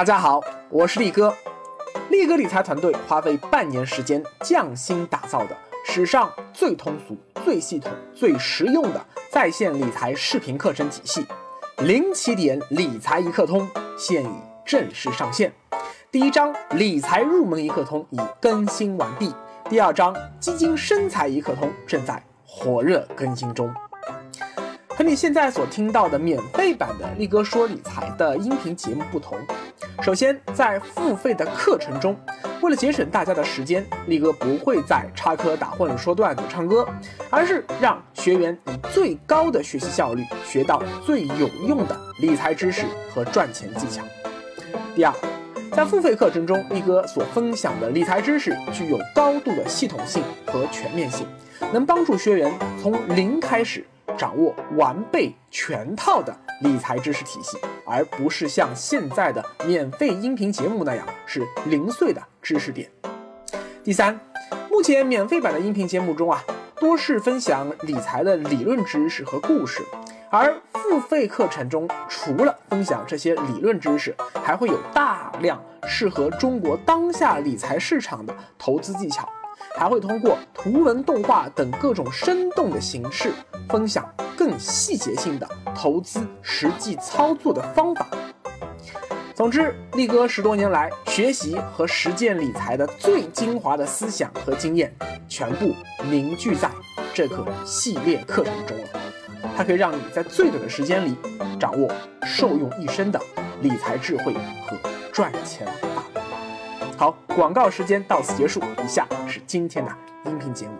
大家好，我是力哥。力哥理财团队花费半年时间匠心打造的史上最通俗、最系统、最实用的在线理财视频课程体系——零起点理财一课通，现已正式上线。第一章理财入门一课通已更新完毕，第二章基金生财一课通正在火热更新中。和你现在所听到的免费版的力哥说理财的音频节目不同。首先，在付费的课程中，为了节省大家的时间，力哥不会再插科打诨、说段子、唱歌，而是让学员以最高的学习效率学到最有用的理财知识和赚钱技巧。第二，在付费课程中，力哥所分享的理财知识具有高度的系统性和全面性，能帮助学员从零开始掌握完备全套的理财知识体系。而不是像现在的免费音频节目那样是零碎的知识点。第三，目前免费版的音频节目中啊，多是分享理财的理论知识和故事，而付费课程中除了分享这些理论知识，还会有大量适合中国当下理财市场的投资技巧，还会通过图文、动画等各种生动的形式分享。更细节性的投资实际操作的方法。总之，力哥十多年来学习和实践理财的最精华的思想和经验，全部凝聚在这个系列课程中了。它可以让你在最短的时间里掌握受用一生的理财智慧和赚钱。好，广告时间到此结束，以下是今天的音频节目。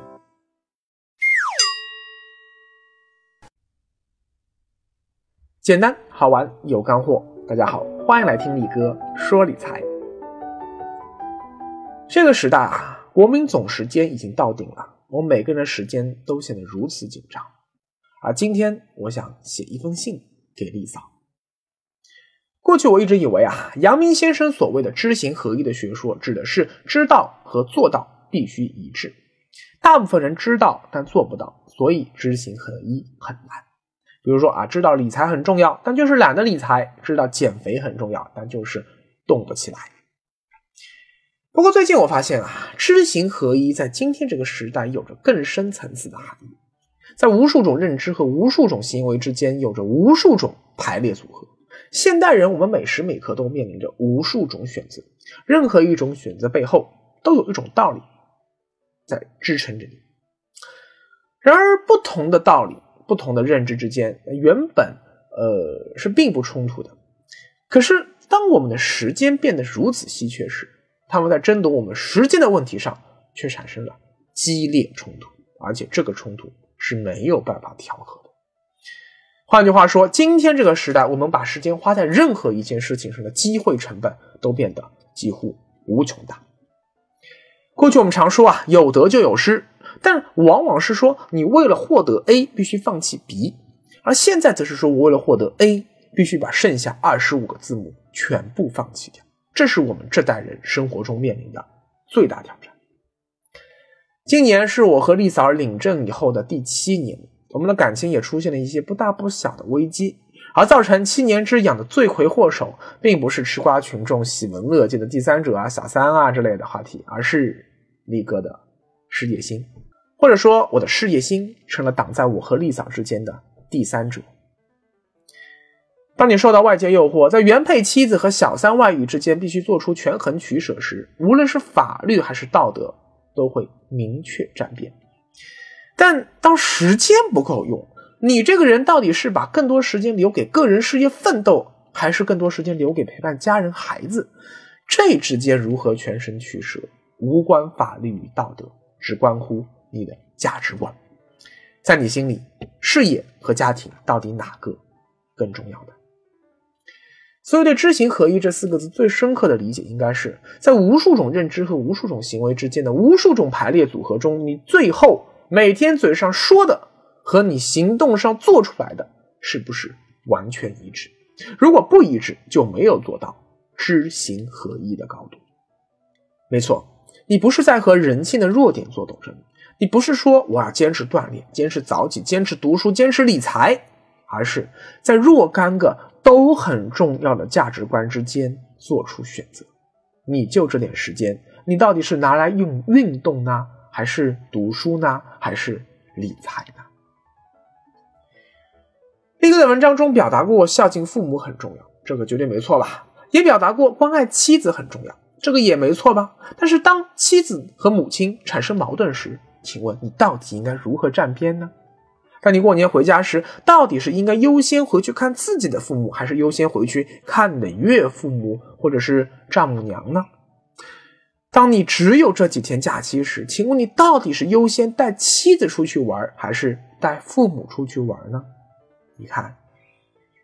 简单好玩有干货，大家好，欢迎来听力哥说理财。这个时代啊，国民总时间已经到顶了，我们每个人的时间都显得如此紧张。而今天，我想写一封信给丽嫂。过去我一直以为啊，阳明先生所谓的知行合一的学说，指的是知道和做到必须一致。大部分人知道，但做不到，所以知行合一很难。比如说啊，知道理财很重要，但就是懒得理财；知道减肥很重要，但就是动不起来。不过最近我发现啊，知行合一在今天这个时代有着更深层次的含义，在无数种认知和无数种行为之间有着无数种排列组合。现代人，我们每时每刻都面临着无数种选择，任何一种选择背后都有一种道理在支撑着你。然而，不同的道理。不同的认知之间原本呃是并不冲突的，可是当我们的时间变得如此稀缺时，他们在争夺我们时间的问题上却产生了激烈冲突，而且这个冲突是没有办法调和的。换句话说，今天这个时代，我们把时间花在任何一件事情上的机会成本都变得几乎无穷大。过去我们常说啊，有得就有失。但往往是说，你为了获得 A 必须放弃 B，而现在则是说我为了获得 A 必须把剩下二十五个字母全部放弃掉。这是我们这代人生活中面临的最大挑战。今年是我和丽嫂领证以后的第七年，我们的感情也出现了一些不大不小的危机，而造成七年之痒的罪魁祸首，并不是吃瓜群众喜闻乐见的第三者啊、小三啊之类的话题，而是力哥的事业心。或者说，我的事业心成了挡在我和丽嫂之间的第三者。当你受到外界诱惑，在原配妻子和小三外遇之间必须做出权衡取舍时，无论是法律还是道德，都会明确站边。但当时间不够用，你这个人到底是把更多时间留给个人事业奋斗，还是更多时间留给陪伴家人孩子？这之间如何全身取舍，无关法律与道德，只关乎。你的价值观，在你心里，事业和家庭到底哪个更重要的？所以，对“知行合一”这四个字最深刻的理解，应该是在无数种认知和无数种行为之间的无数种排列组合中，你最后每天嘴上说的和你行动上做出来的是不是完全一致？如果不一致，就没有做到知行合一的高度。没错，你不是在和人性的弱点做斗争。你不是说我要坚持锻炼、坚持早起、坚持读书、坚持理财，而是在若干个都很重要的价值观之间做出选择。你就这点时间，你到底是拿来用运动呢，还是读书呢，还是理财呢？力哥在文章中表达过孝敬父母很重要，这个绝对没错吧？也表达过关爱妻子很重要，这个也没错吧？但是当妻子和母亲产生矛盾时，请问你到底应该如何站边呢？当你过年回家时，到底是应该优先回去看自己的父母，还是优先回去看你的岳父母或者是丈母娘呢？当你只有这几天假期时，请问你到底是优先带妻子出去玩，还是带父母出去玩呢？你看，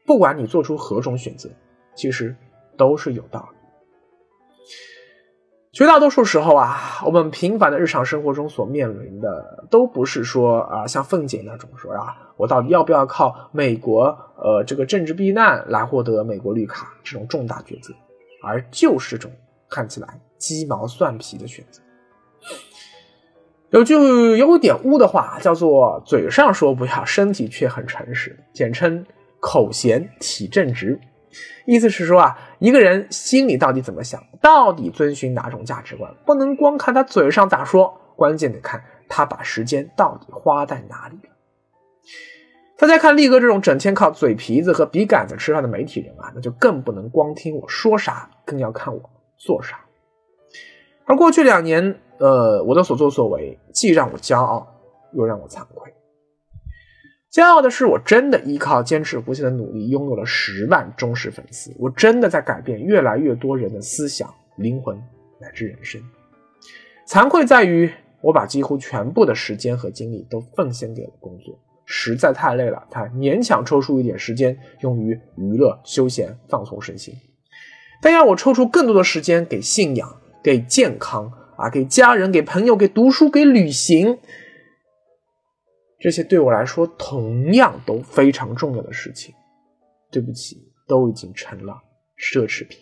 不管你做出何种选择，其实都是有道理。绝大多数时候啊，我们平凡的日常生活中所面临的，都不是说啊，像凤姐那种说啊，我到底要不要靠美国呃这个政治避难来获得美国绿卡这种重大抉择，而就是种看起来鸡毛蒜皮的选择。有句有点污的话，叫做嘴上说不要，身体却很诚实，简称口闲体正直。意思是说啊，一个人心里到底怎么想，到底遵循哪种价值观，不能光看他嘴上咋说，关键得看他把时间到底花在哪里了。大家看力哥这种整天靠嘴皮子和笔杆子吃饭的媒体人啊，那就更不能光听我说啥，更要看我做啥。而过去两年，呃，我的所作所为，既让我骄傲，又让我惭愧。骄傲的是，我真的依靠坚持不懈的努力，拥有了十万忠实粉丝。我真的在改变越来越多人的思想、灵魂乃至人生。惭愧在于，我把几乎全部的时间和精力都奉献给了工作，实在太累了，才勉强抽出一点时间用于娱乐、休闲、放松身心。但要我抽出更多的时间给信仰、给健康啊、给家人、给朋友、给读书、给旅行。这些对我来说同样都非常重要的事情，对不起，都已经成了奢侈品。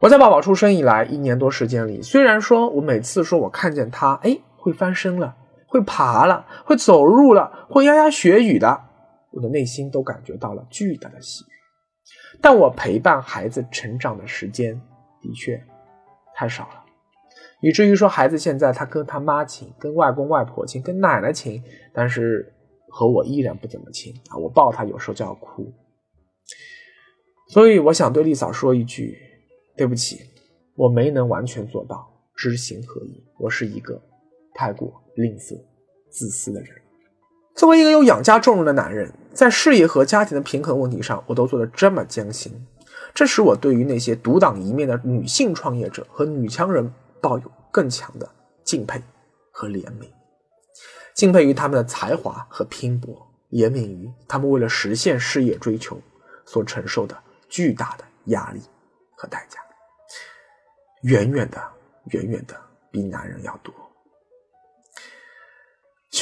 我在宝宝出生以来一年多时间里，虽然说我每次说我看见他，哎，会翻身了，会爬了，会走路了，会牙牙学语的，我的内心都感觉到了巨大的喜悦。但我陪伴孩子成长的时间的确太少了。以至于说，孩子现在他跟他妈亲，跟外公外婆亲，跟奶奶亲，但是和我依然不怎么亲啊！我抱他有时候就要哭。所以我想对丽嫂说一句：对不起，我没能完全做到知行合一。我是一个太过吝啬、自私的人。作为一个有养家重任的男人，在事业和家庭的平衡问题上，我都做得这么艰辛，这使我对于那些独当一面的女性创业者和女强人。抱有更强的敬佩和怜悯，敬佩于他们的才华和拼搏，怜悯于他们为了实现事业追求所承受的巨大的压力和代价，远远的，远远的比男人要多。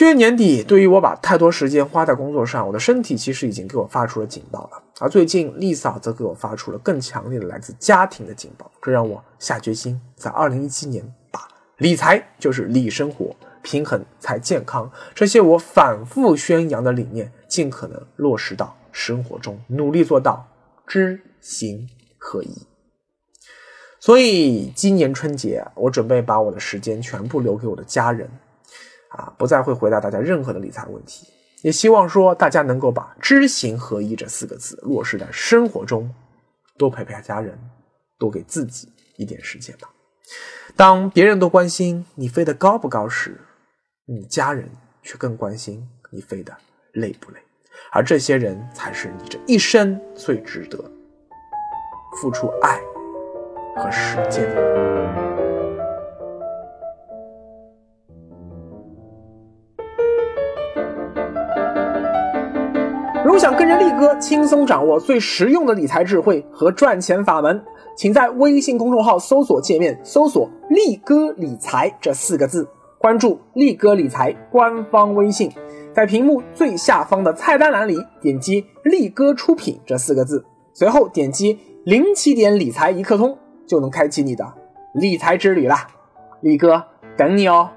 去年年底，对于我把太多时间花在工作上，我的身体其实已经给我发出了警报了。而最近，丽嫂则给我发出了更强烈的来自家庭的警报，这让我下决心，在二零一七年把理财就是理生活、平衡才健康这些我反复宣扬的理念，尽可能落实到生活中，努力做到知行合一。所以，今年春节，我准备把我的时间全部留给我的家人。啊，不再会回答大家任何的理财问题，也希望说大家能够把知行合一这四个字落实在生活中，多陪陪家人，多给自己一点时间吧。当别人都关心你飞得高不高时，你家人却更关心你飞得累不累，而这些人才是你这一生最值得付出爱和时间的。想跟着力哥轻松掌握最实用的理财智慧和赚钱法门，请在微信公众号搜索界面搜索“力哥理财”这四个字，关注力哥理财官方微信，在屏幕最下方的菜单栏里点击“力哥出品”这四个字，随后点击“零起点理财一刻通”，就能开启你的理财之旅啦！力哥等你哦。